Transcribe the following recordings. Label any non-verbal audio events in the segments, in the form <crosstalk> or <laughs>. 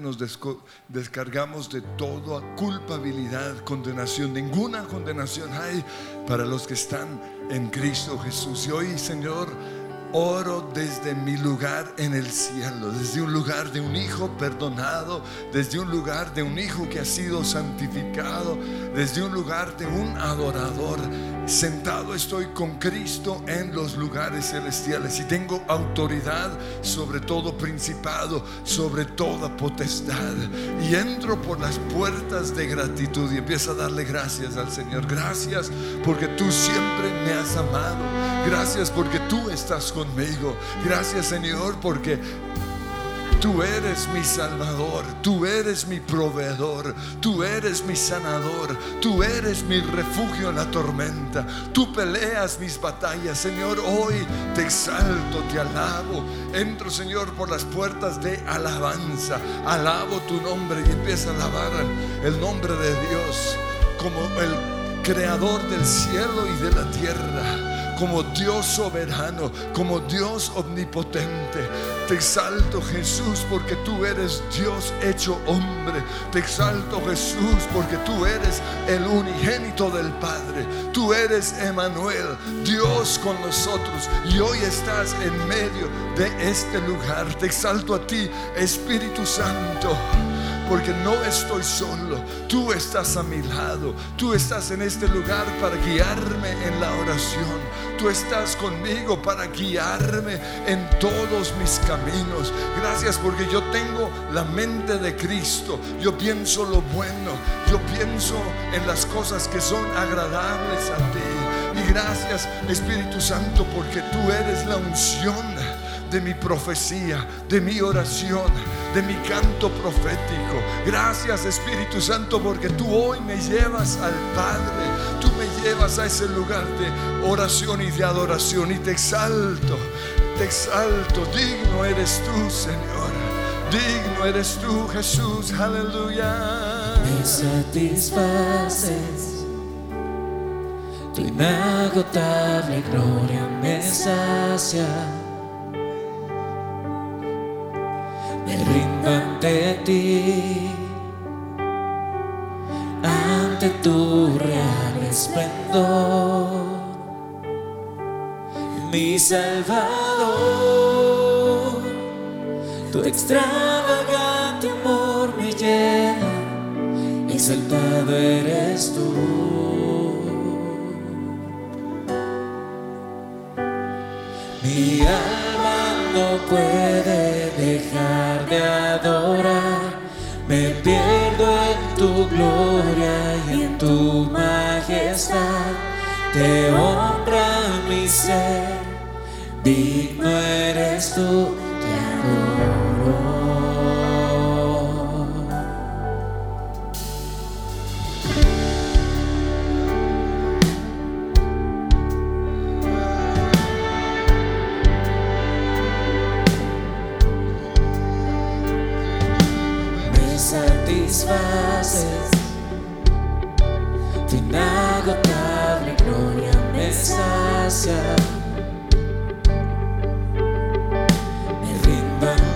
nos descargamos de toda culpabilidad, condenación. Ninguna condenación hay para los que están en Cristo Jesús. Y hoy, Señor, oro desde mi lugar en el cielo, desde un lugar de un hijo perdonado, desde un lugar de un hijo que ha sido santificado, desde un lugar de un adorador Sentado estoy con Cristo en los lugares celestiales y tengo autoridad sobre todo principado, sobre toda potestad. Y entro por las puertas de gratitud y empiezo a darle gracias al Señor. Gracias porque tú siempre me has amado. Gracias porque tú estás conmigo. Gracias Señor porque Tú eres mi salvador, tú eres mi proveedor, tú eres mi sanador, tú eres mi refugio en la tormenta, tú peleas mis batallas. Señor, hoy te exalto, te alabo. Entro, Señor, por las puertas de alabanza. Alabo tu nombre y empiezo a alabar el nombre de Dios como el creador del cielo y de la tierra como Dios soberano, como Dios omnipotente. Te exalto Jesús porque tú eres Dios hecho hombre. Te exalto Jesús porque tú eres el unigénito del Padre. Tú eres Emanuel, Dios con nosotros. Y hoy estás en medio de este lugar. Te exalto a ti, Espíritu Santo porque no estoy solo. Tú estás a mi lado. Tú estás en este lugar para guiarme en la oración. Tú estás conmigo para guiarme en todos mis caminos. Gracias porque yo tengo la mente de Cristo. Yo pienso lo bueno. Yo pienso en las cosas que son agradables a ti. Y gracias Espíritu Santo porque tú eres la unción de mi profecía, de mi oración, de mi canto profético. Gracias Espíritu Santo porque tú hoy me llevas al Padre, tú me llevas a ese lugar de oración y de adoración y te exalto, te exalto, digno eres tú Señor, digno eres tú Jesús, aleluya. Me satisfaces. Tu inagotable gloria me sacia ante ti, ante tu real esplendor, mi Salvador, tu extravagante amor me llena, exaltado eres tú. Mi alma no puede dejar de adorar. Me pierdo en tu gloria y en tu majestad. Te honra mi ser, digno eres tú,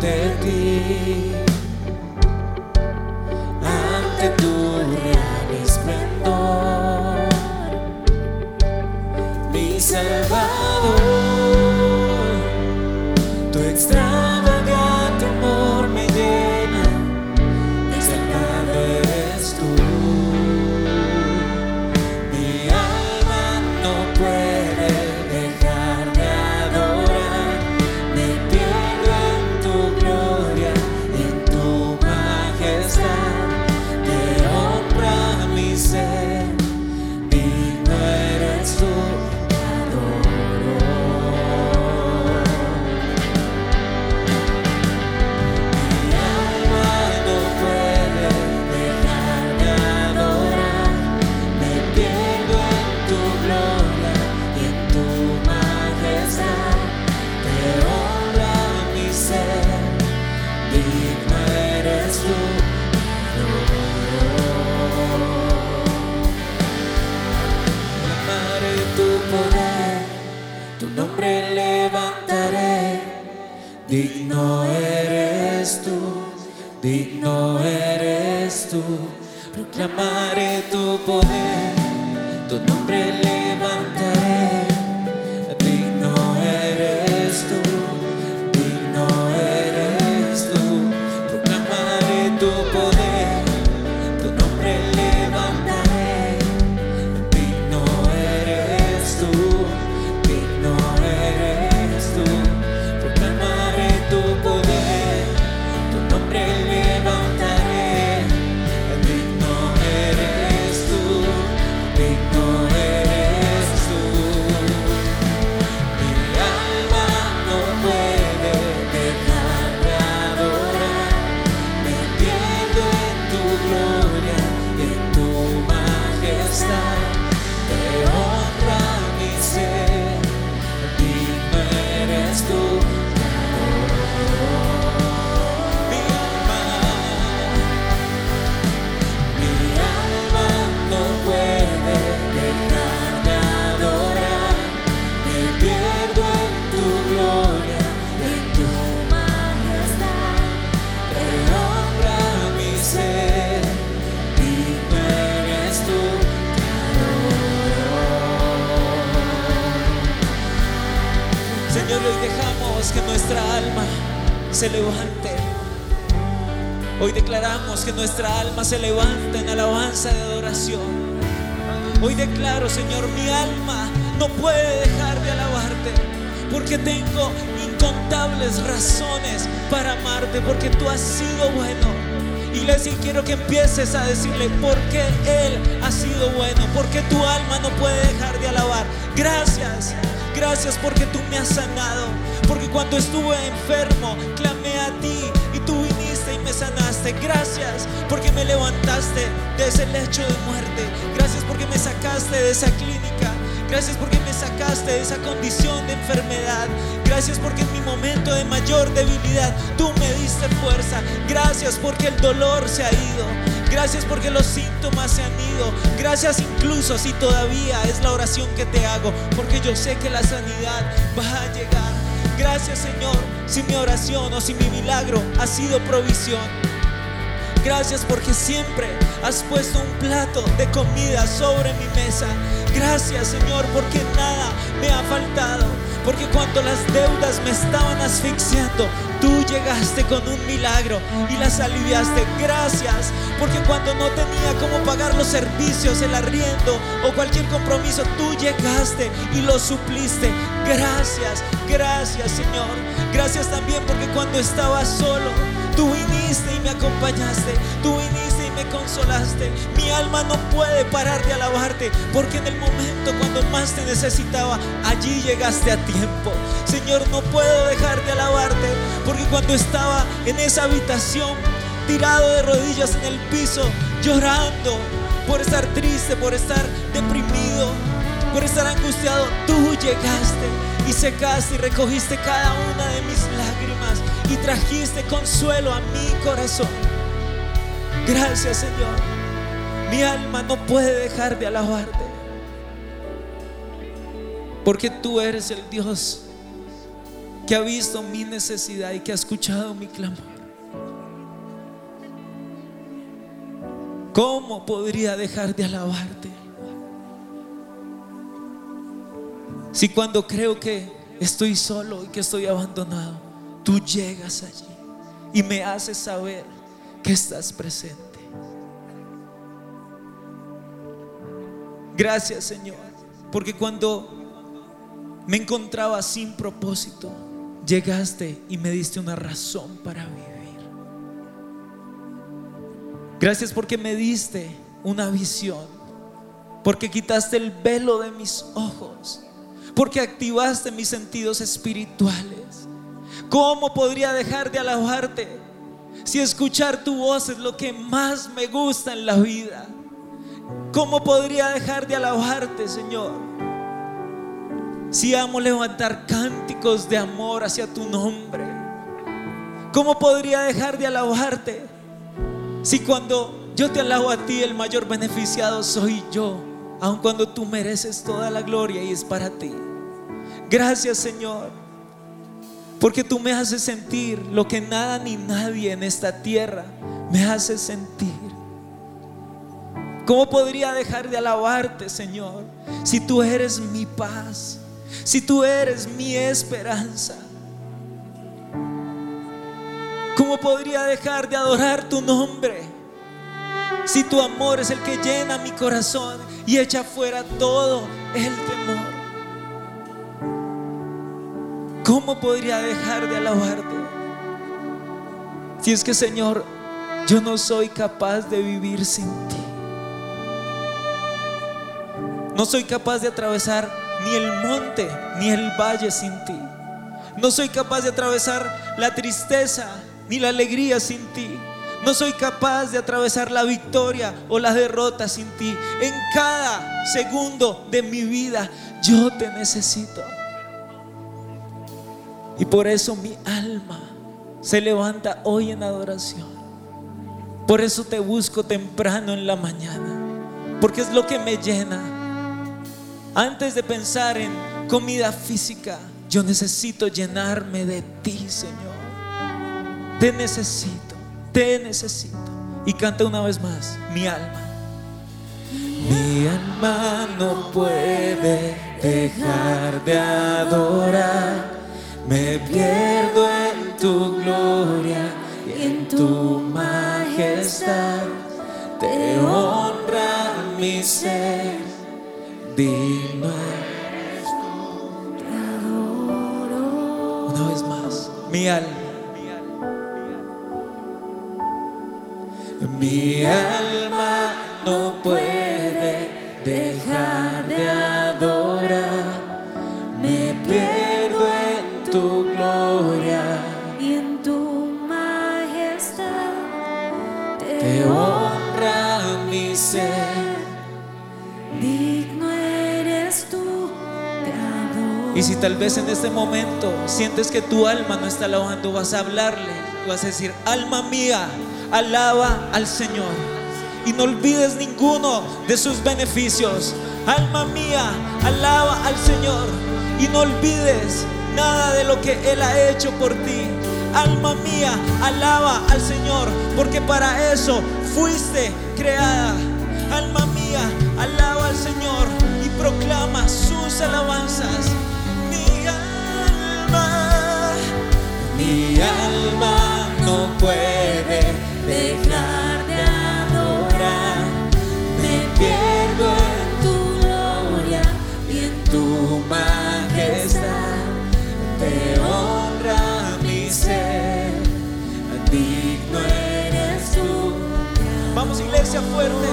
melody proclamaré tu poder, decirle por qué Él ha sido bueno, porque tu alma no puede dejar de alabar. Gracias, gracias porque tú me has sanado, porque cuando estuve enfermo, clamé a ti y tú viniste y me sanaste. Gracias porque me levantaste de ese lecho de muerte. Gracias porque me sacaste de esa clínica. Gracias porque me sacaste de esa condición de enfermedad. Gracias porque en mi momento de mayor debilidad tú me diste fuerza. Gracias porque el dolor se ha ido. Gracias porque los síntomas se han ido. Gracias incluso si todavía es la oración que te hago. Porque yo sé que la sanidad va a llegar. Gracias Señor si mi oración o si mi milagro ha sido provisión. Gracias porque siempre has puesto un plato de comida sobre mi mesa. Gracias Señor porque nada me ha faltado. Porque cuando las deudas me estaban asfixiando, tú llegaste con un milagro y las aliviaste. Gracias porque cuando no tenía cómo pagar los servicios, el arriendo o cualquier compromiso, tú llegaste y lo supliste. Gracias, gracias Señor. Gracias también porque cuando estaba solo, Tú viniste y me acompañaste, tú viniste me consolaste. Mi alma no puede parar de alabarte, porque en el momento cuando más te necesitaba, allí llegaste a tiempo. Señor, no puedo dejar de alabarte, porque cuando estaba en esa habitación, tirado de rodillas en el piso, llorando por estar triste, por estar deprimido, por estar angustiado, tú llegaste y secaste y recogiste cada una de mis lágrimas y trajiste consuelo a mi corazón. Gracias Señor. Mi alma no puede dejar de alabarte. Porque tú eres el Dios que ha visto mi necesidad y que ha escuchado mi clamor. ¿Cómo podría dejar de alabarte? Si cuando creo que estoy solo y que estoy abandonado, tú llegas allí y me haces saber que estás presente. Gracias Señor, porque cuando me encontraba sin propósito, llegaste y me diste una razón para vivir. Gracias porque me diste una visión, porque quitaste el velo de mis ojos, porque activaste mis sentidos espirituales. ¿Cómo podría dejar de alabarte si escuchar tu voz es lo que más me gusta en la vida? ¿Cómo podría dejar de alabarte, Señor? Si amo levantar cánticos de amor hacia tu nombre. ¿Cómo podría dejar de alabarte? Si cuando yo te alabo a ti, el mayor beneficiado soy yo, aun cuando tú mereces toda la gloria y es para ti. Gracias, Señor, porque tú me haces sentir lo que nada ni nadie en esta tierra me hace sentir. ¿Cómo podría dejar de alabarte, Señor, si tú eres mi paz, si tú eres mi esperanza? ¿Cómo podría dejar de adorar tu nombre si tu amor es el que llena mi corazón y echa fuera todo el temor? ¿Cómo podría dejar de alabarte? Si es que, Señor, yo no soy capaz de vivir sin ti. No soy capaz de atravesar ni el monte ni el valle sin ti. No soy capaz de atravesar la tristeza ni la alegría sin ti. No soy capaz de atravesar la victoria o la derrota sin ti. En cada segundo de mi vida yo te necesito. Y por eso mi alma se levanta hoy en adoración. Por eso te busco temprano en la mañana. Porque es lo que me llena antes de pensar en comida física, yo necesito llenarme de ti, Señor. Te necesito, te necesito. Y canta una vez más, mi alma. Mi alma no puede dejar de adorar. Me pierdo en tu gloria y en tu majestad. Te honra mi ser digno Una vez más, mi alma. Mi alma no puede dejar de tal vez en este momento sientes que tu alma no está alabando, vas a hablarle, vas a decir, alma mía, alaba al Señor. Y no olvides ninguno de sus beneficios. Alma mía, alaba al Señor. Y no olvides nada de lo que Él ha hecho por ti. Alma mía, alaba al Señor, porque para eso fuiste creada. Alma mía, alaba al Señor y proclama sus alabanzas. Mi alma no puede dejar de adorar. Me pierdo en tu gloria y en tu majestad. Te honra mi ser, digno eres tú. Vamos iglesia fuerte,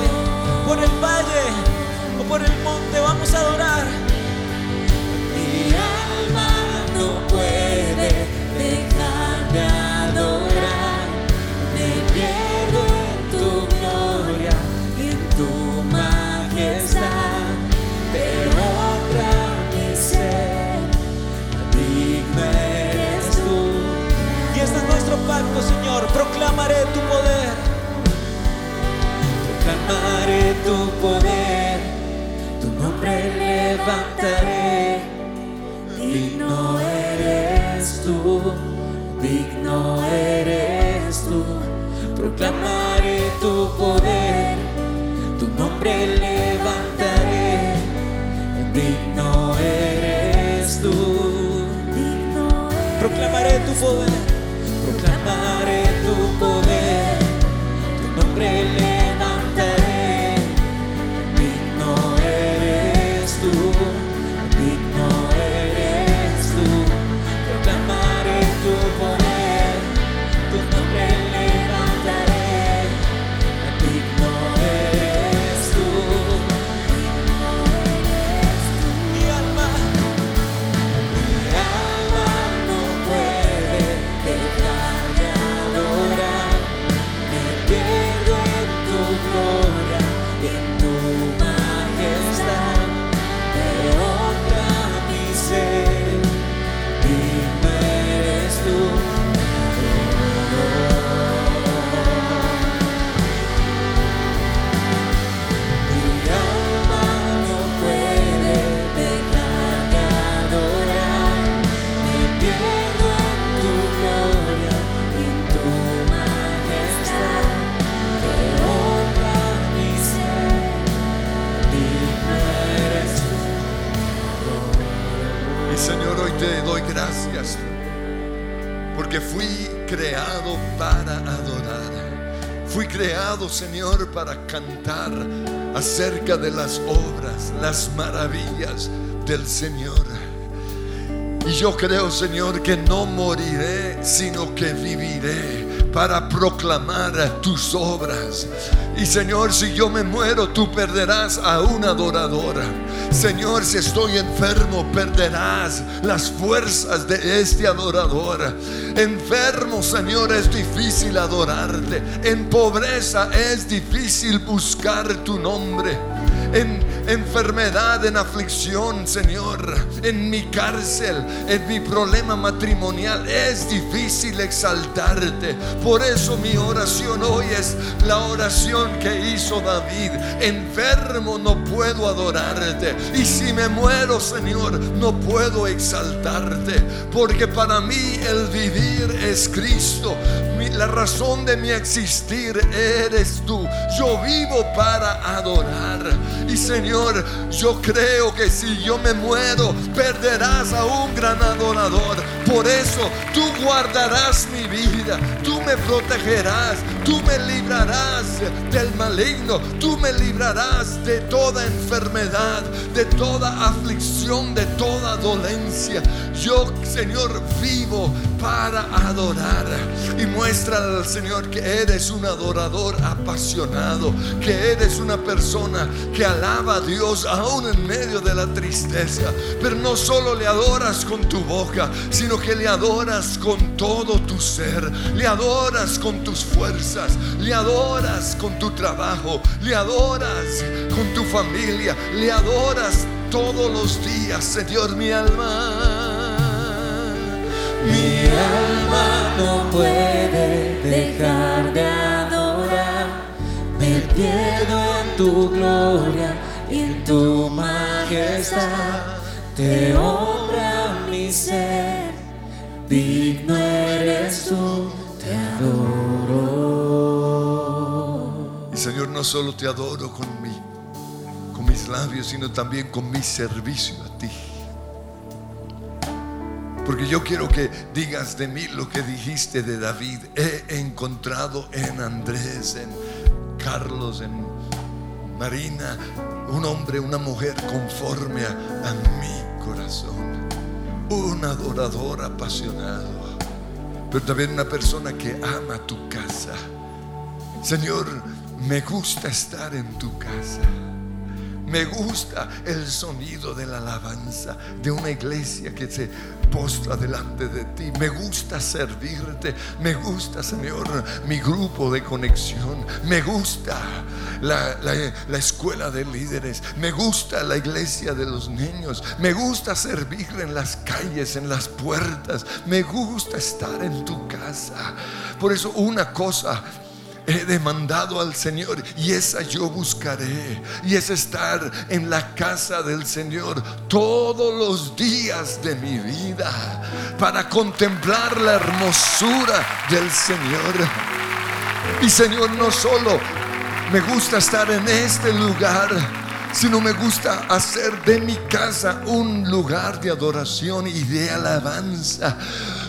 por el valle o por el monte, vamos a adorar. Proclamaré tu poder, proclamaré tu poder, tu nombre levantaré, digno eres tú. Digno eres tú, proclamaré tu poder, tu nombre levantaré, digno eres tú, proclamaré tu poder, acerca de las obras, las maravillas del Señor. Y yo creo, Señor, que no moriré, sino que viviré para proclamar tus obras. Y Señor, si yo me muero, tú perderás a una adoradora. Señor, si estoy enfermo, perderás las fuerzas de este adorador. Enfermo, Señor, es difícil adorarte. En pobreza es difícil buscar tu nombre en enfermedad, en aflicción, Señor, en mi cárcel, en mi problema matrimonial. Es difícil exaltarte. Por eso mi oración hoy es la oración que hizo David. Enfermo no puedo adorarte. Y si me muero, Señor, no puedo exaltarte. Porque para mí el vivir es Cristo. La razón de mi existir eres tú. Yo vivo para adorar. Y Señor, yo creo que si yo me muero, perderás a un gran adorador. Por eso tú guardarás mi vida, tú me protegerás, tú me librarás del maligno, tú me librarás de toda enfermedad, de toda aflicción, de toda dolencia. Yo, Señor, vivo para adorar. Y muestra al Señor que eres un adorador apasionado, que eres una persona que alaba a Dios aún en medio de la tristeza. Pero no solo le adoras con tu boca, sino que le adoras con todo tu ser, le adoras con tus fuerzas, le adoras con tu trabajo, le adoras con tu familia, le adoras todos los días, Señor, mi alma. Mi alma no puede dejar de adorar. Me pierdo en tu gloria y en tu majestad. Te honra mi ser. Digno eres tú, te adoro. Y Señor, no solo te adoro con mi, con mis labios, sino también con mi servicio a ti. Porque yo quiero que digas de mí lo que dijiste de David. He encontrado en Andrés, en Carlos, en Marina, un hombre, una mujer conforme a, mi corazón. Un adorador apasionado. Pero también una persona que ama tu casa. Señor, me gusta estar en tu casa. Me gusta el sonido de la alabanza de una iglesia que se postra delante de ti. Me gusta servirte. Me gusta, Señor, mi grupo de conexión. Me gusta la, la- la escuela de líderes. Me gusta la iglesia de los niños. Me gusta servir en las calles, en las puertas. Me gusta estar en tu casa. Por eso una cosa he demandado al Señor y esa yo buscaré. Y es estar en la casa del Señor todos los días de mi vida para contemplar la hermosura del Señor. Y Señor, no solo me gusta estar en este lugar, sino me gusta hacer de mi casa un lugar de adoración y de alabanza.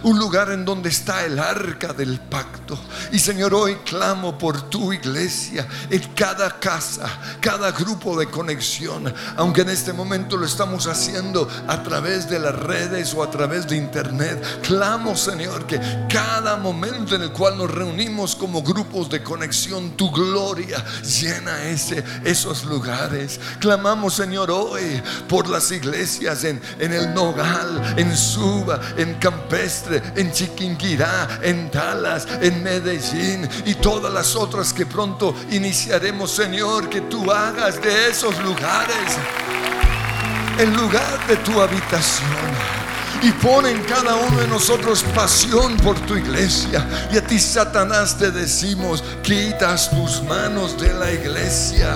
Un lugar en donde está el arca del pacto. Y Señor, hoy clamo por tu iglesia en cada casa, cada grupo de conexión. Aunque en este momento lo estamos haciendo a través de las redes o a través de internet. Clamo, Señor, que cada momento en el cual nos reunimos como grupos de conexión, tu gloria llena ese, esos lugares. Clamamos, Señor, hoy por las iglesias en, en el Nogal, en Suba, en Campestre, en Chiquinquirá, en Dallas, en Medellín y todas las otras que pronto iniciaremos, Señor, que tú hagas de esos lugares el lugar de tu habitación. Y pone en cada uno de nosotros pasión por tu iglesia. Y a ti, Satanás, te decimos, quitas tus manos de la iglesia.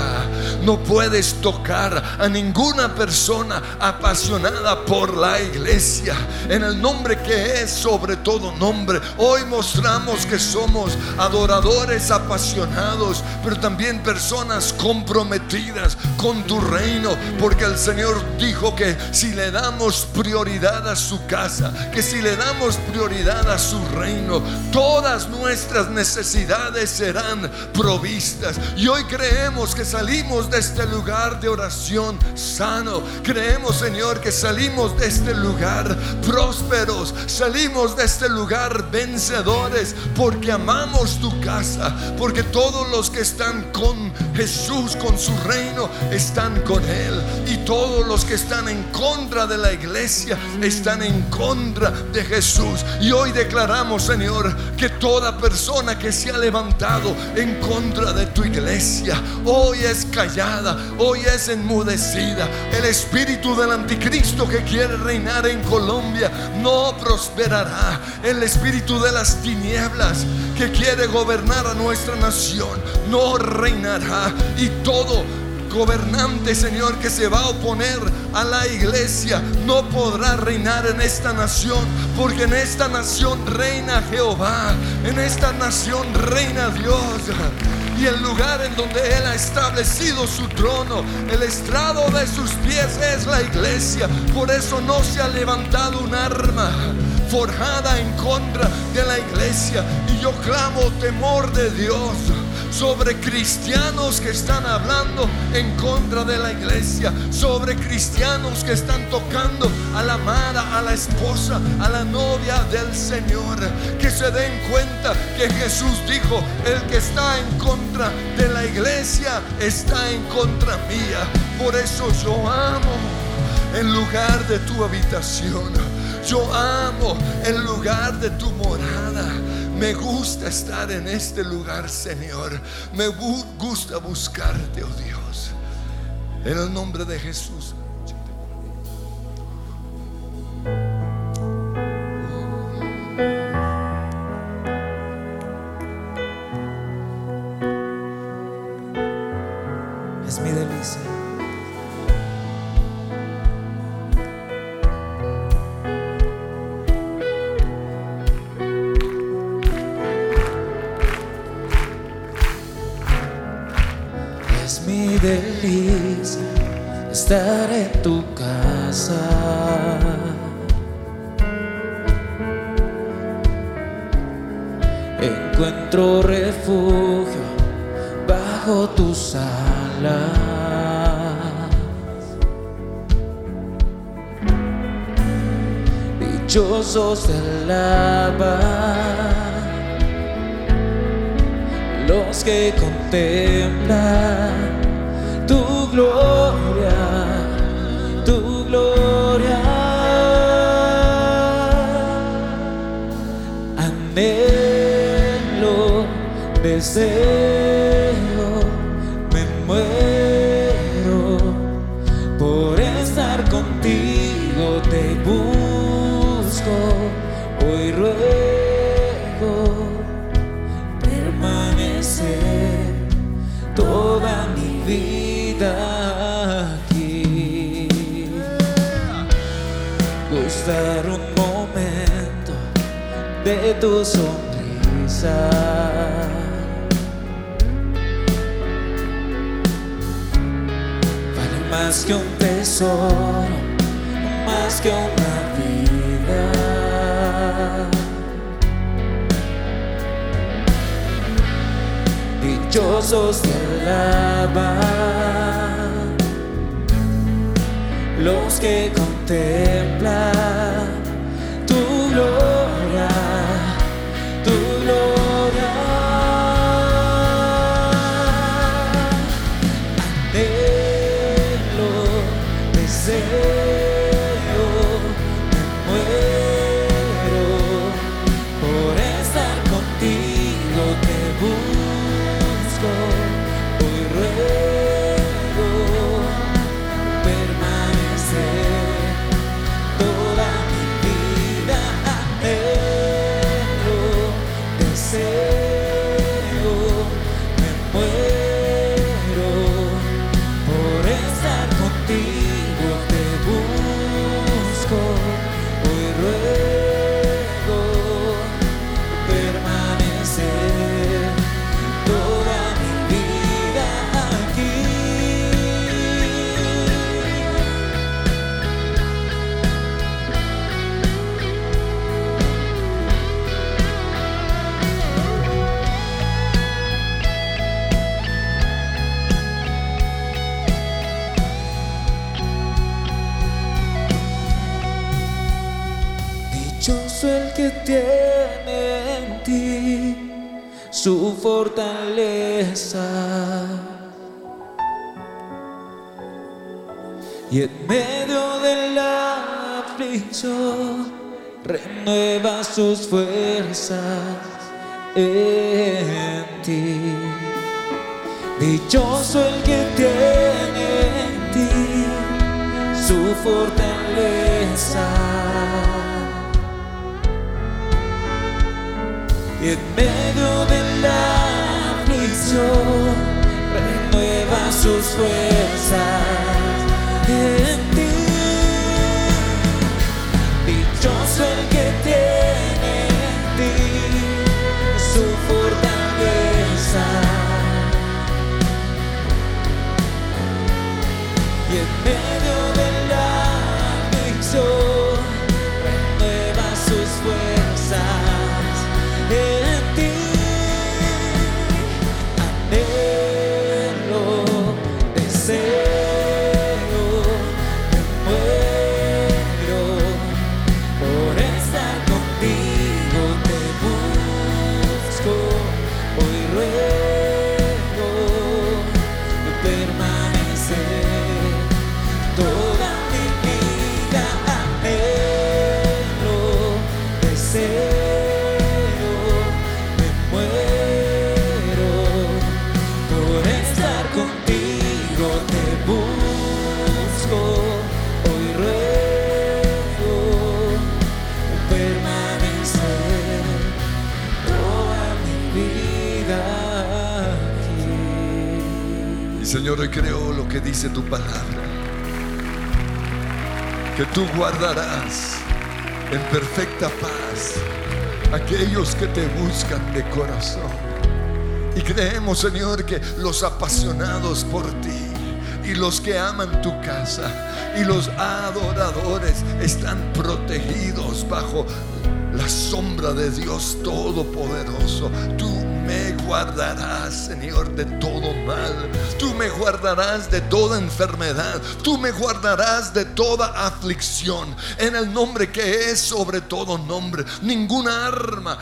No puedes tocar a ninguna persona apasionada por la iglesia. En el nombre que es sobre todo nombre. Hoy mostramos que somos adoradores apasionados, pero también personas comprometidas con tu reino. Porque el Señor dijo que si le damos prioridad a su casa, que si le damos prioridad a su reino, todas nuestras necesidades serán provistas. Y hoy creemos que salimos de este lugar de oración sano. Creemos, Señor, que salimos de este lugar prósperos. Salimos de este lugar vencedores porque amamos tu casa, porque todos los que están con Jesús, con su reino, están con Él. Y todos los que están en contra de la iglesia están en contra de Jesús. Y hoy declaramos, Señor, que toda persona que se ha levantado en contra de tu iglesia, hoy es callada, hoy es enmudecida. El espíritu del anticristo que quiere reinar en Colombia no prosperará. El espíritu de las tinieblas que quiere gobernar a nuestra nación no reinará. Y todo gobernante, Señor, que se va a oponer a la iglesia, no podrá reinar en esta nación, porque en esta nación reina Jehová, en esta nación reina Dios. Y el lugar en donde Él ha establecido su trono, el estrado de sus pies es la iglesia. Por eso no se ha levantado un arma forjada en contra de la iglesia. Y yo clamo temor de Dios sobre cristianos que están hablando en contra de la iglesia, sobre cristianos que están tocando a la amada, a la esposa, a la novia del Señor. Que se den cuenta que Jesús dijo, el que está en contra de la iglesia está en contra mía. Por eso yo amo en lugar de tu habitación. Yo amo el lugar de tu morada. Me gusta estar en este lugar, Señor. Me gusta buscarte, oh Dios. En el nombre de Jesús. Dichosos del alba, los que contemplan tu gloria, fortaleza. Y en medio de la renueva sus fuerzas en ti. Dichoso el que tiene en ti su fortaleza. Y en medio de la aflicción renueva sus fuerzas en ti. Dichoso el que tiene en ti su fortaleza. Y en medio Señor, hoy creo lo que dice tu palabra. Que tú guardarás en perfecta paz aquellos que te buscan de corazón. Y creemos, Señor, que los apasionados por ti y los que aman tu casa y los adoradores están protegidos bajo la sombra de Dios Todopoderoso. Tú me guardarás, Señor, de todo mal. Tú me guardarás de toda enfermedad. Tú me guardarás de toda aflicción. En el nombre que es sobre todo nombre. Ninguna arma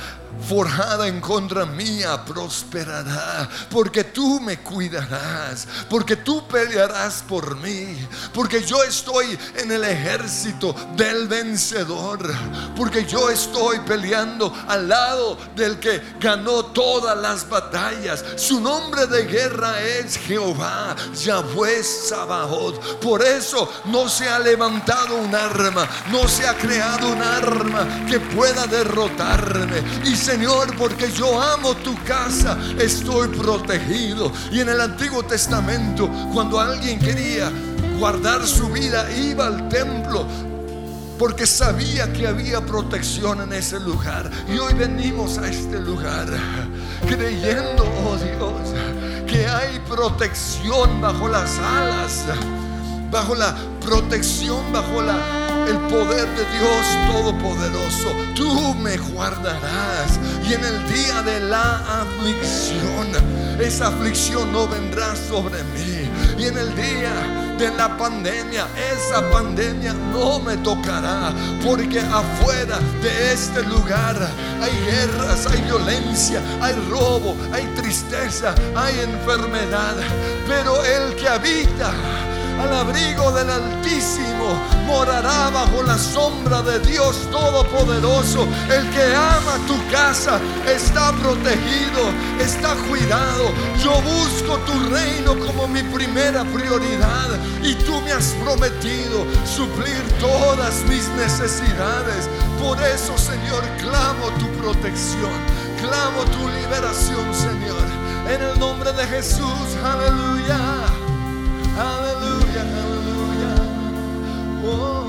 forjada en contra mía prosperará, porque tú me cuidarás, porque tú pelearás por mí, porque yo estoy en el ejército del vencedor, porque yo estoy peleando al lado del que ganó todas las batallas. Su nombre de guerra es Jehová, Yahweh Sabaoth. Por eso no se ha levantado un arma, no se ha creado un arma que pueda derrotarme. Señor, porque yo amo tu casa, estoy protegido. Y en el Antiguo Testamento, cuando alguien quería guardar su vida, iba al templo porque sabía que había protección en ese lugar. Y hoy venimos a este lugar creyendo, oh Dios, que hay protección bajo las alas, bajo la protección, bajo la, el poder de Dios Todopoderoso. Tú me guardarás y en el día de la aflicción, esa aflicción no vendrá sobre mí. Y en el día de la pandemia, esa pandemia no me tocará, porque afuera de este lugar hay guerras, hay violencia, hay robo, hay tristeza, hay enfermedad, pero el que habita al abrigo del Altísimo, morará bajo la sombra de Dios Todopoderoso. El que ama tu casa está protegido, está cuidado. Yo busco tu reino como mi primera prioridad y tú me has prometido suplir todas mis necesidades. Por eso, Señor, clamo tu protección, clamo tu liberación, Señor. En el nombre de Jesús, aleluya. Aleluya, aleluya. Oh.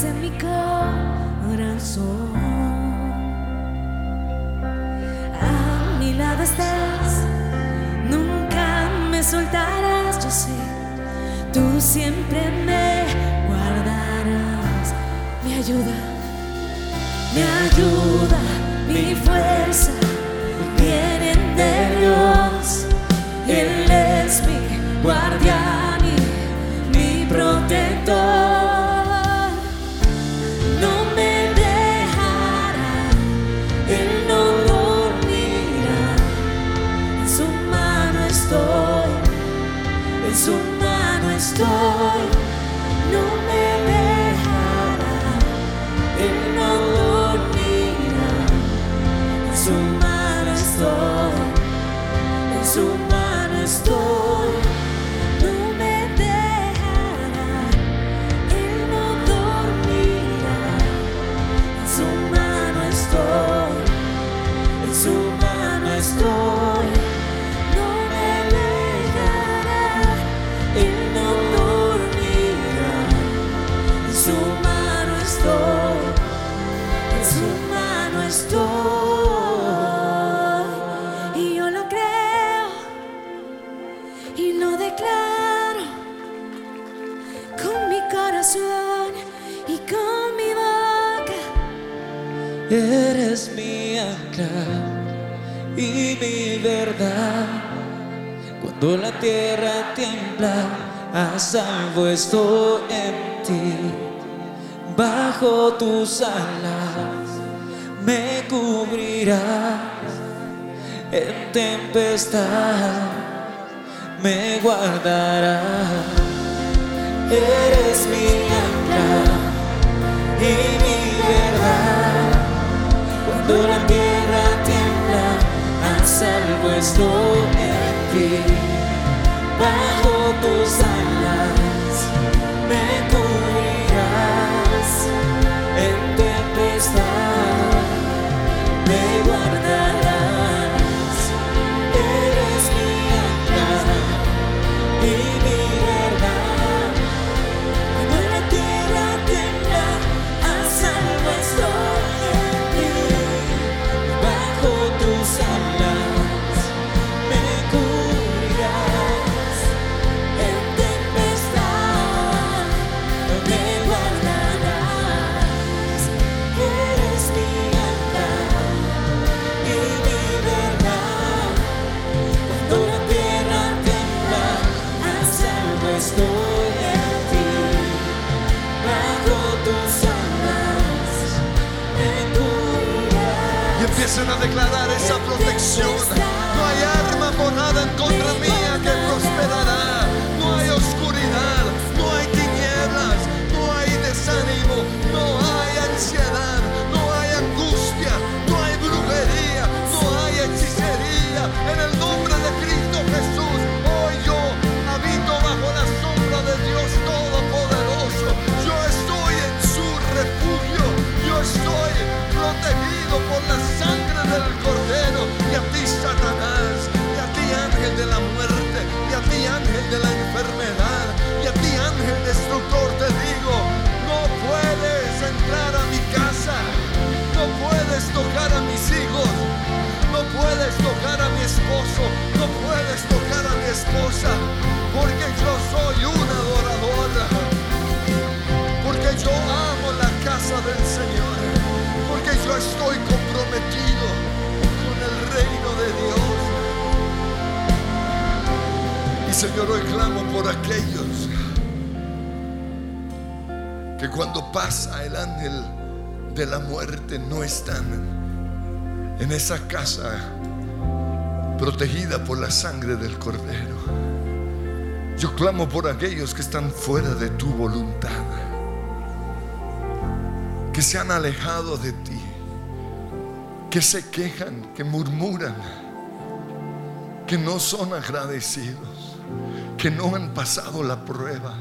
en mi corazón. A mi lado estás, nunca me soltarás, yo sé, tú siempre me guardarás. Me ayuda, me ayuda, mi fuerza Cuando la tierra tiembla, a salvo estoy en ti. Bajo tus alas me cubrirás. En tempestad me guardarás. Eres mi ancla y mi verdad. Cuando la tierra tiembla, a salvo estoy en ti viver, para todos a empiecen a declarar esa protección. No hay arma morada en contra de Y Señor, hoy clamo por aquellos que cuando pasa el ángel de la muerte no están en esa casa protegida por la sangre del cordero. Yo clamo por aquellos que están fuera de tu voluntad, que se han alejado de ti, que se quejan, que murmuran, que no son agradecidos, que no han pasado la prueba.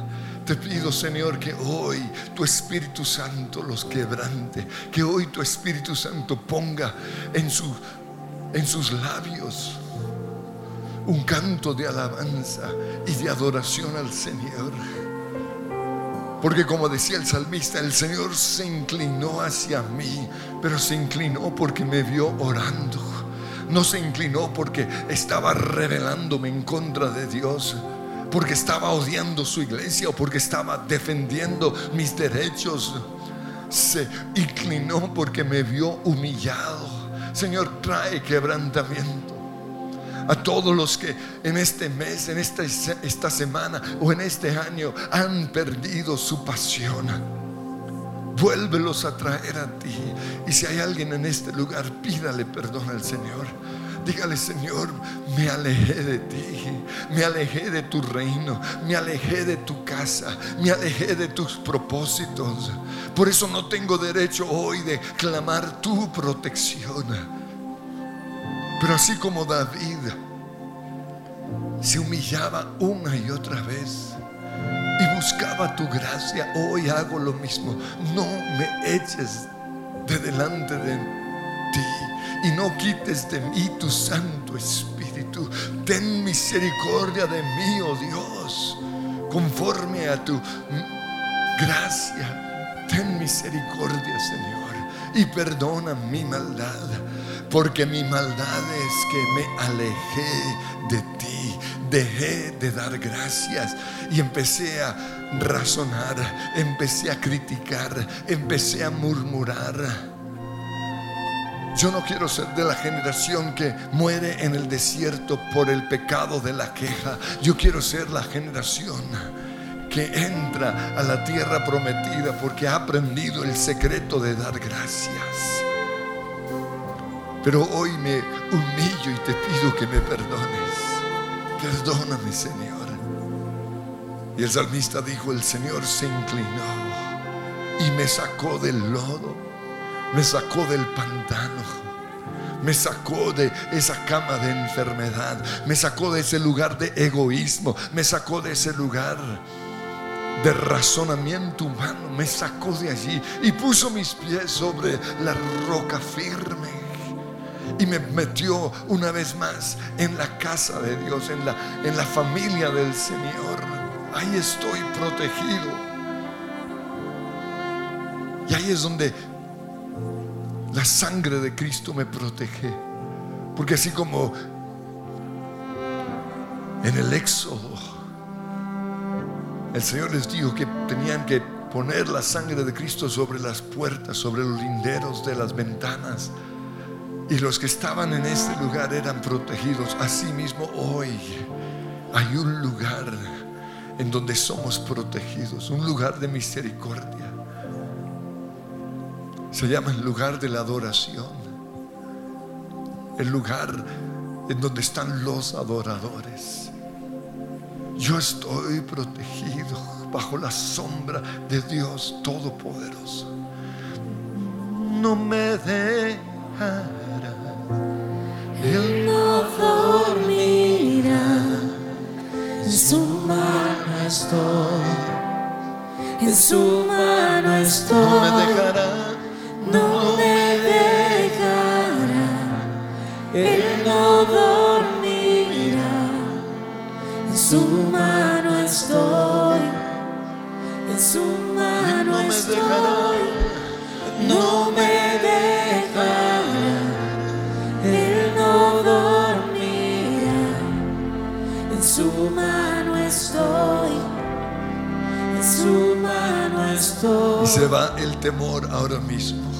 Te pido, Señor, que hoy tu Espíritu Santo los quebrante, que hoy tu Espíritu Santo ponga en, en sus labios un canto de alabanza y de adoración al Señor. Porque como decía el salmista, el Señor se inclinó hacia mí, pero se inclinó porque me vio orando. No se inclinó porque estaba rebelándome en contra de Dios, porque estaba odiando su iglesia o porque estaba defendiendo mis derechos. Se inclinó porque me vio humillado. Señor, trae quebrantamiento a todos los que en este mes, en esta, esta semana o en este año han perdido su pasión. Vuélvelos a traer a ti. Y si hay alguien en este lugar, pídale perdón al Señor. Dígale, Señor, me alejé de ti, me alejé de tu reino, me alejé de tu casa, me alejé de tus propósitos. Por eso no tengo derecho hoy de clamar tu protección. Pero así como David se humillaba una y otra vez buscaba tu gracia, hoy hago lo mismo. No me eches de delante de ti y no quites de mí tu Santo Espíritu. Ten misericordia de mí, oh Dios, conforme a tu gracia. Ten misericordia, Señor, y perdona mi maldad porque mi maldad es que me alejé de ti, dejé de dar gracias y empecé a razonar, empecé a criticar, empecé a murmurar. Yo no quiero ser de la generación que muere en el desierto por el pecado de la queja. Yo quiero ser la generación que entra a la tierra prometida porque ha aprendido el secreto de dar gracias. Pero hoy me humillo y te pido que me perdones. Perdóname, Señor. Y el salmista dijo, el Señor se inclinó y me sacó del lodo, me sacó del pantano, me sacó de esa cama de enfermedad, me sacó de ese lugar de egoísmo, me sacó de ese lugar de razonamiento humano, me sacó de allí y puso mis pies sobre la roca firme y me metió una vez más en la casa de Dios, en la, en la familia del Señor. Ahí estoy protegido. Y ahí es donde la sangre de Cristo me protege. Porque así como en el Éxodo, el Señor les dijo que tenían que poner la sangre de Cristo sobre las puertas, sobre los linderos de las ventanas y los que estaban en este lugar eran protegidos. Asimismo, hoy hay un lugar en donde somos protegidos, un lugar de misericordia. Se llama el lugar de la adoración, el lugar en donde están los adoradores. Yo estoy protegido bajo la sombra de Dios Todopoderoso. No me deja él no dormirá, en su mano estoy, en su mano estoy. No me dejará, no me dejará, Él no dormirá, en su mano estoy, en su mano estoy, se va el temor ahora mismo.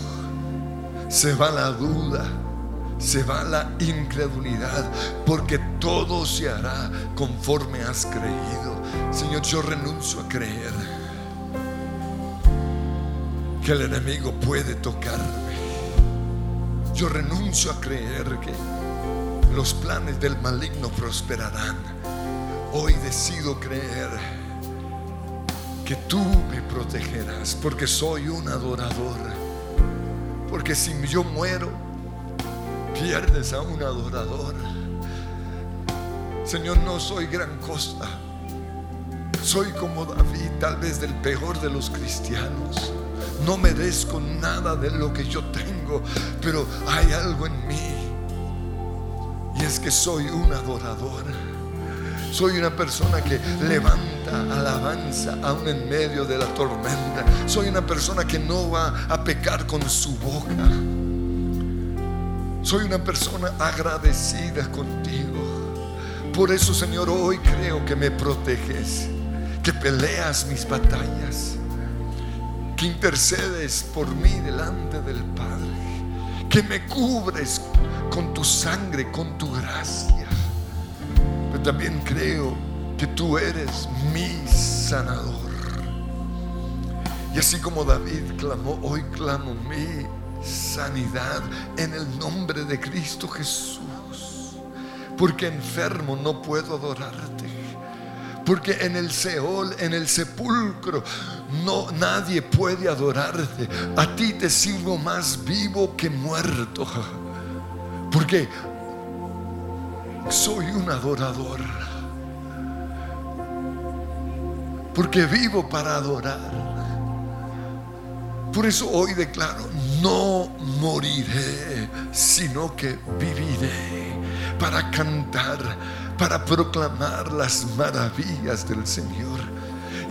Se va la duda. se va la incredulidad, porque todo se hará conforme has creído. Señor, yo renuncio a creer que el enemigo puede tocarme. Yo renuncio a creer que los planes del maligno prosperarán. Hoy decido creer que tú me protegerás porque soy un adorador. Porque si yo muero, pierdes a un adorador. Señor, no soy gran cosa. Soy como David, tal vez del peor de los cristianos. No merezco nada de lo que yo tengo, pero hay algo en mí. Y es que soy un adorador. Soy una persona que levanta alabanza aún en medio de la tormenta. Soy una persona que no va a pecar con su boca. Soy una persona agradecida contigo. Por eso, Señor, hoy creo que me proteges, que peleas mis batallas que intercedes por mí delante del Padre, que me cubres con tu sangre, con tu gracia. También creo que tú eres mi sanador. Y así como David clamó, hoy clamo mi sanidad en el nombre de Cristo Jesús. Porque enfermo no puedo adorarte. Porque en el Seol, en el sepulcro, no nadie puede adorarte. A ti te sirvo más vivo que muerto. <laughs> Porque soy un adorador. Porque vivo para adorar. Por eso hoy declaro, no moriré, sino que viviré para cantar, para proclamar las maravillas del Señor.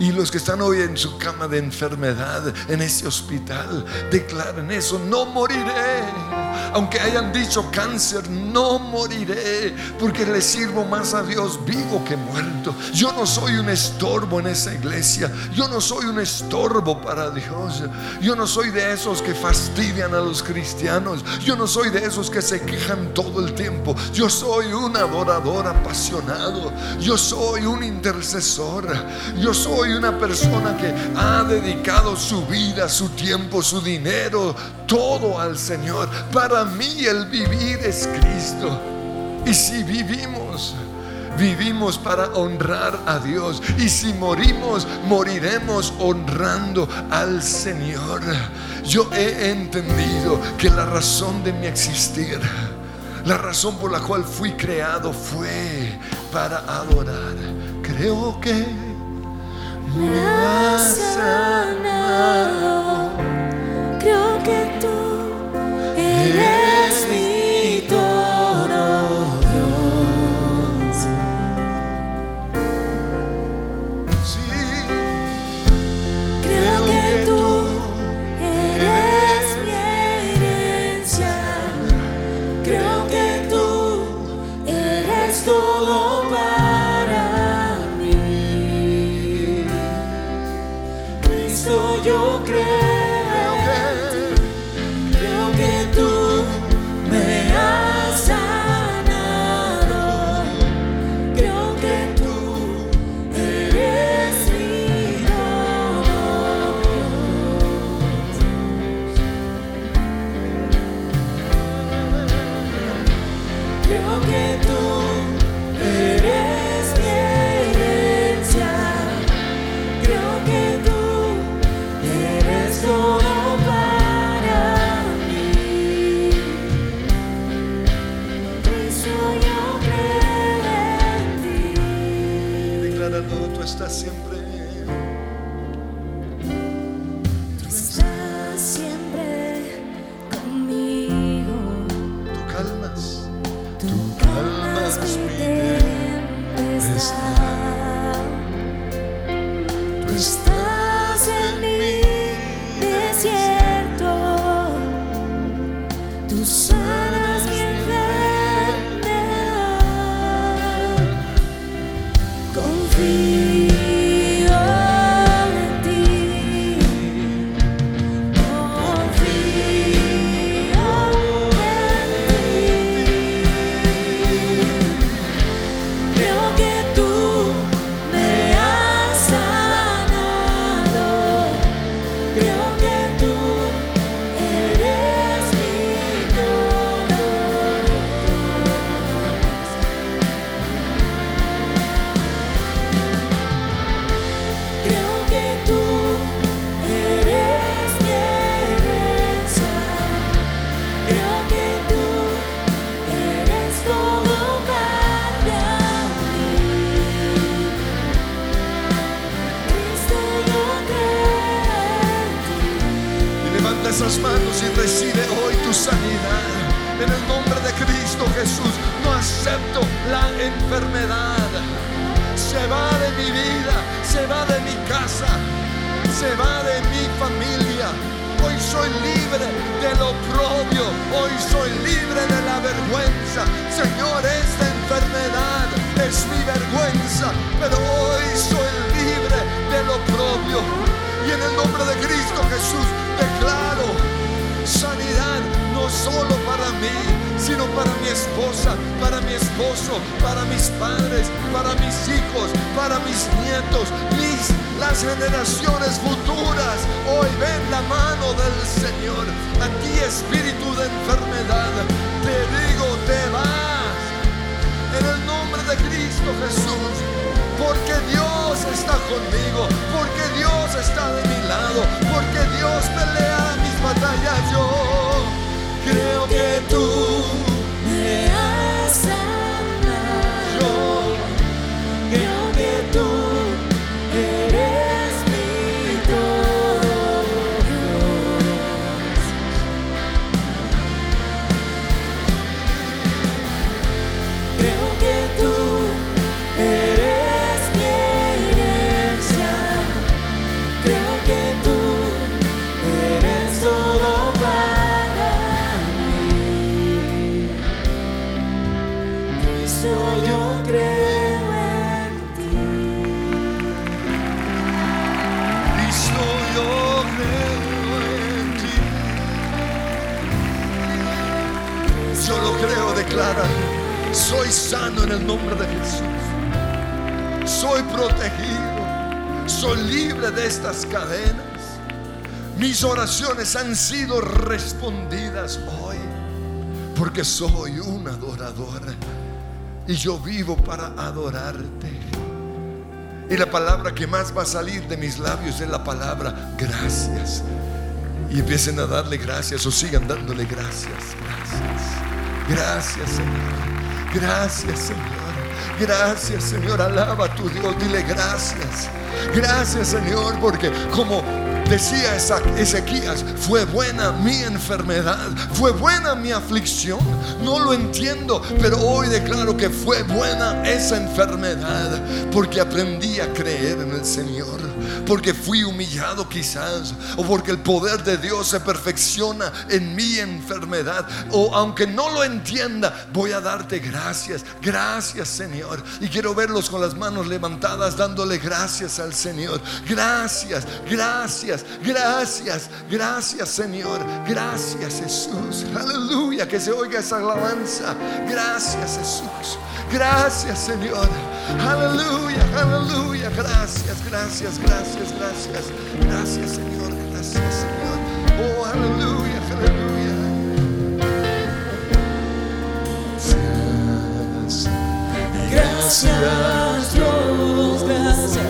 Y los que están hoy en su cama de enfermedad, en ese hospital, declaren eso, no moriré. Aunque hayan dicho cáncer, no moriré, porque le sirvo más a Dios vivo que muerto. Yo no soy un estorbo en esa iglesia, yo no soy un estorbo para Dios. Yo no soy de esos que fastidian a los cristianos, yo no soy de esos que se quejan todo el tiempo. Yo soy un adorador apasionado, yo soy un intercesor, yo soy una persona que ha dedicado su vida, su tiempo, su dinero, todo al Señor. Para mí el vivir es Cristo. Y si vivimos, vivimos para honrar a Dios. Y si morimos, moriremos honrando al Señor. Yo he entendido que la razón de mi existir, la razón por la cual fui creado fue para adorar. Creo que sanado. Creo que tú eres las manos y recibe hoy tu sanidad. En el nombre de Cristo Jesús, no acepto la enfermedad. Se va de mi vida, se va de mi casa, se va de mi familia. Hoy soy libre de lo propio, hoy soy libre de la vergüenza. Señor, esta enfermedad es mi vergüenza, pero hoy soy libre de lo propio. Y en el nombre de Cristo Jesús declaro sanidad no solo para mí, sino para mi esposa, para mi esposo, para mis padres, para mis hijos, para mis nietos, mis las generaciones futuras. Hoy ven la mano del Señor. A ti espíritu de enfermedad, te digo, te vas. En el nombre de Cristo Jesús. Porque Dios está conmigo, porque Dios está de mi lado, porque Dios pelea mis batallas. Yo creo que tú me has Yo lo creo, declara. Soy sano en el nombre de Jesús. Soy protegido. Soy libre de estas cadenas. Mis oraciones han sido respondidas hoy. Porque soy un adorador. Y yo vivo para adorarte. Y la palabra que más va a salir de mis labios es la palabra gracias. Y empiecen a darle gracias o sigan dándole gracias. Gracias. Gracias, Señor. Gracias, Señor. Gracias, Señor. Alaba a tu Dios. Dile gracias. Gracias, Señor, porque como decía Ezequías, fue buena mi enfermedad, fue buena mi aflicción. No lo entiendo, pero hoy declaro que fue buena esa enfermedad, porque aprendí a creer en el Señor, porque fui humillado quizás, o porque el poder de Dios se perfecciona en mi enfermedad, o aunque no lo entienda, voy a darte gracias, gracias Señor. Y quiero verlos con las manos levantadas dándole gracias al Señor. Gracias, gracias, gracias, gracias Señor. Gracias Jesús. Aleluya, que se oiga esa alabanza. Gracias Jesús. Gracias Señor. Aleluya, aleluya. Gracias, gracias, gracias, gracias. Gracias Señor, gracias Señor. Oh, aleluya, aleluya. Gracias. Gracias Dios, gracias,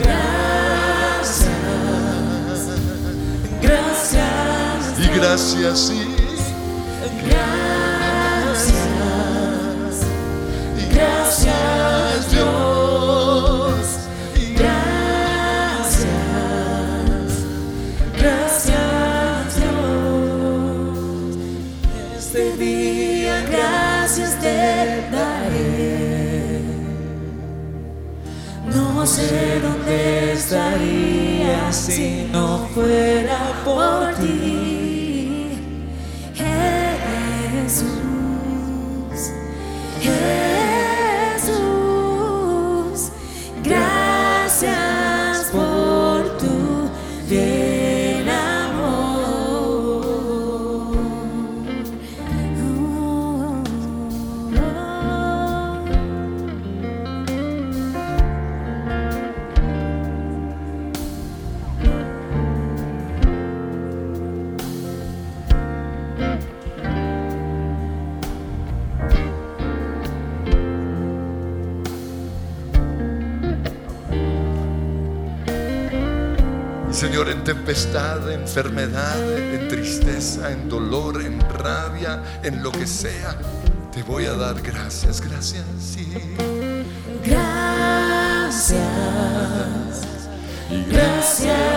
gracias, gracias, Y gracias, sí. gracias, gracias enfermedad, en tristeza, en dolor, en rabia, en lo que sea, te voy a dar gracias, gracias, sí. Gracias, gracias.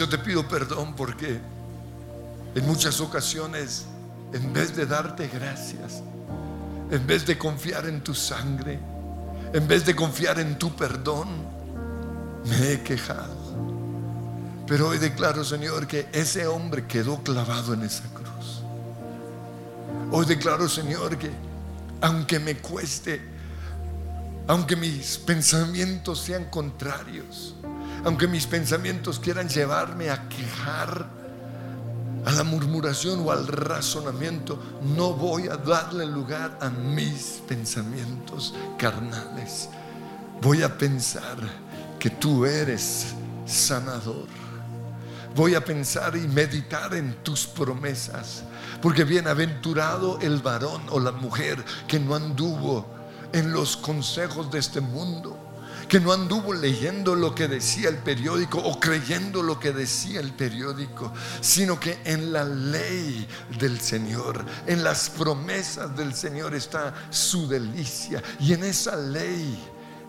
Yo te pido perdón porque en muchas ocasiones, en vez de darte gracias, en vez de confiar en tu sangre, en vez de confiar en tu perdón, me he quejado. Pero hoy declaro, Señor, que ese hombre quedó clavado en esa cruz. Hoy declaro, Señor, que aunque me cueste, aunque mis pensamientos sean contrarios, aunque mis pensamientos quieran llevarme a quejar, a la murmuración o al razonamiento, no voy a darle lugar a mis pensamientos carnales. Voy a pensar que tú eres sanador. Voy a pensar y meditar en tus promesas, porque bienaventurado el varón o la mujer que no anduvo en los consejos de este mundo, que no anduvo leyendo lo que decía el periódico o creyendo lo que decía el periódico, sino que en la ley del Señor, en las promesas del Señor está su delicia y en esa ley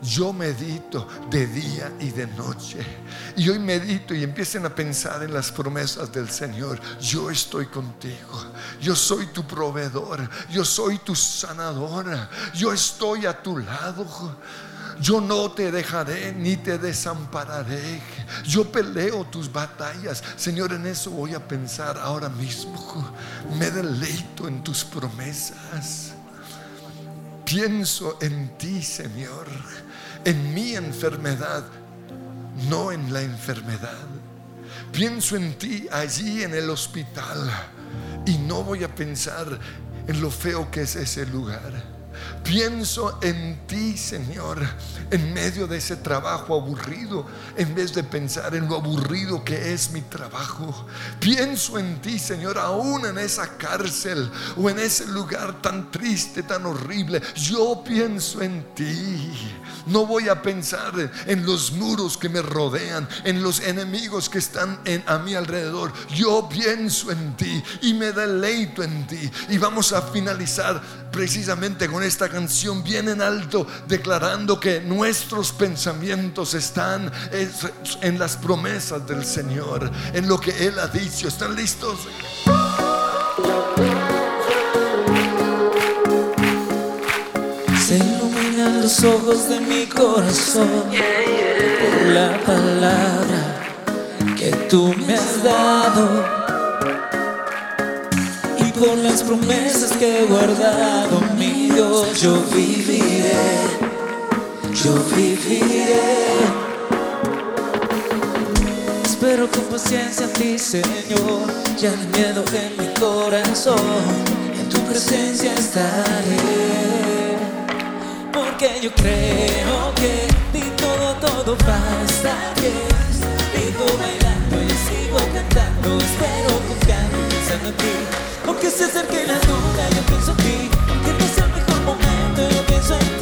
yo medito de día y de noche. Y hoy medito y empiecen a pensar en las promesas del Señor. Yo estoy contigo. Yo soy tu proveedor. Yo soy tu sanadora. Yo estoy a tu lado. Yo no te dejaré ni te desampararé. Yo peleo tus batallas. Señor, en eso voy a pensar ahora mismo. Me deleito en tus promesas. Pienso en ti, Señor, en mi enfermedad, no en la enfermedad. Pienso en ti allí en el hospital y no voy a pensar en lo feo que es ese lugar. Pienso en ti, Señor, en medio de ese trabajo aburrido, en vez de pensar en lo aburrido que es mi trabajo. Pienso en ti, Señor, aún en esa cárcel o en ese lugar tan triste, tan horrible. Yo pienso en ti. No voy a pensar en los muros que me rodean, en los enemigos que están en, a mi alrededor. Yo pienso en ti y me deleito en ti. Y vamos a finalizar precisamente con esta canción bien en alto, declarando que nuestros pensamientos están en las promesas del Señor, en lo que Él ha dicho. ¿Están listos? Se iluminan los ojos de mi corazón por la palabra que tú me has dado por las promesas que he guardado, mi Dios. Yo viviré, yo viviré. Espero con paciencia a ti, Señor, ya no miedo en mi corazón, en tu presencia estaré. Porque yo creo que di todo, todo basta bien. Vivo bailando y sigo cantando, espero y pensando en ti. Aunque se acerque la duda, yo pienso en ti. Aunque no sea el mejor momento, yo pienso en ti.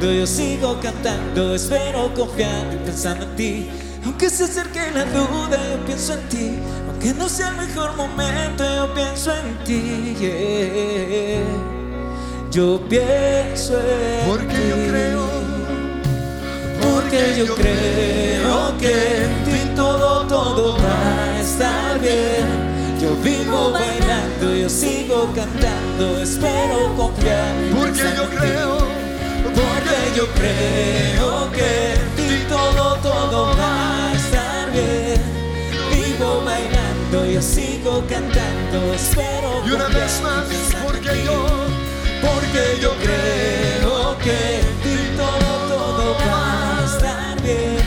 Yo sigo cantando Espero confiando y pensando en ti Aunque se acerque la duda, yo pienso en ti Aunque no sea el mejor momento, yo pienso en ti yeah. Yo pienso en Porque ti yo creo, porque yo creo que en ti todo, todo va a estar bien. Yo vivo bailando, yo sigo cantando, espero confiar. porque yo creo, Porque yo creo que en ti todo, todo va a estar bien. Vivo bailando, yo sigo cantando, espero y una vez y más, porque yo, Porque yo creo que en ti todo, todo va a estar bien.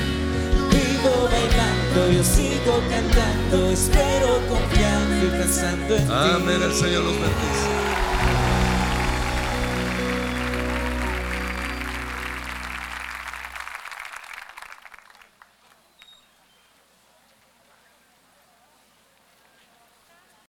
Vivo bailando, yo sigo cantando, espero confiando y pensando en ti. amén, el Señor los bendice.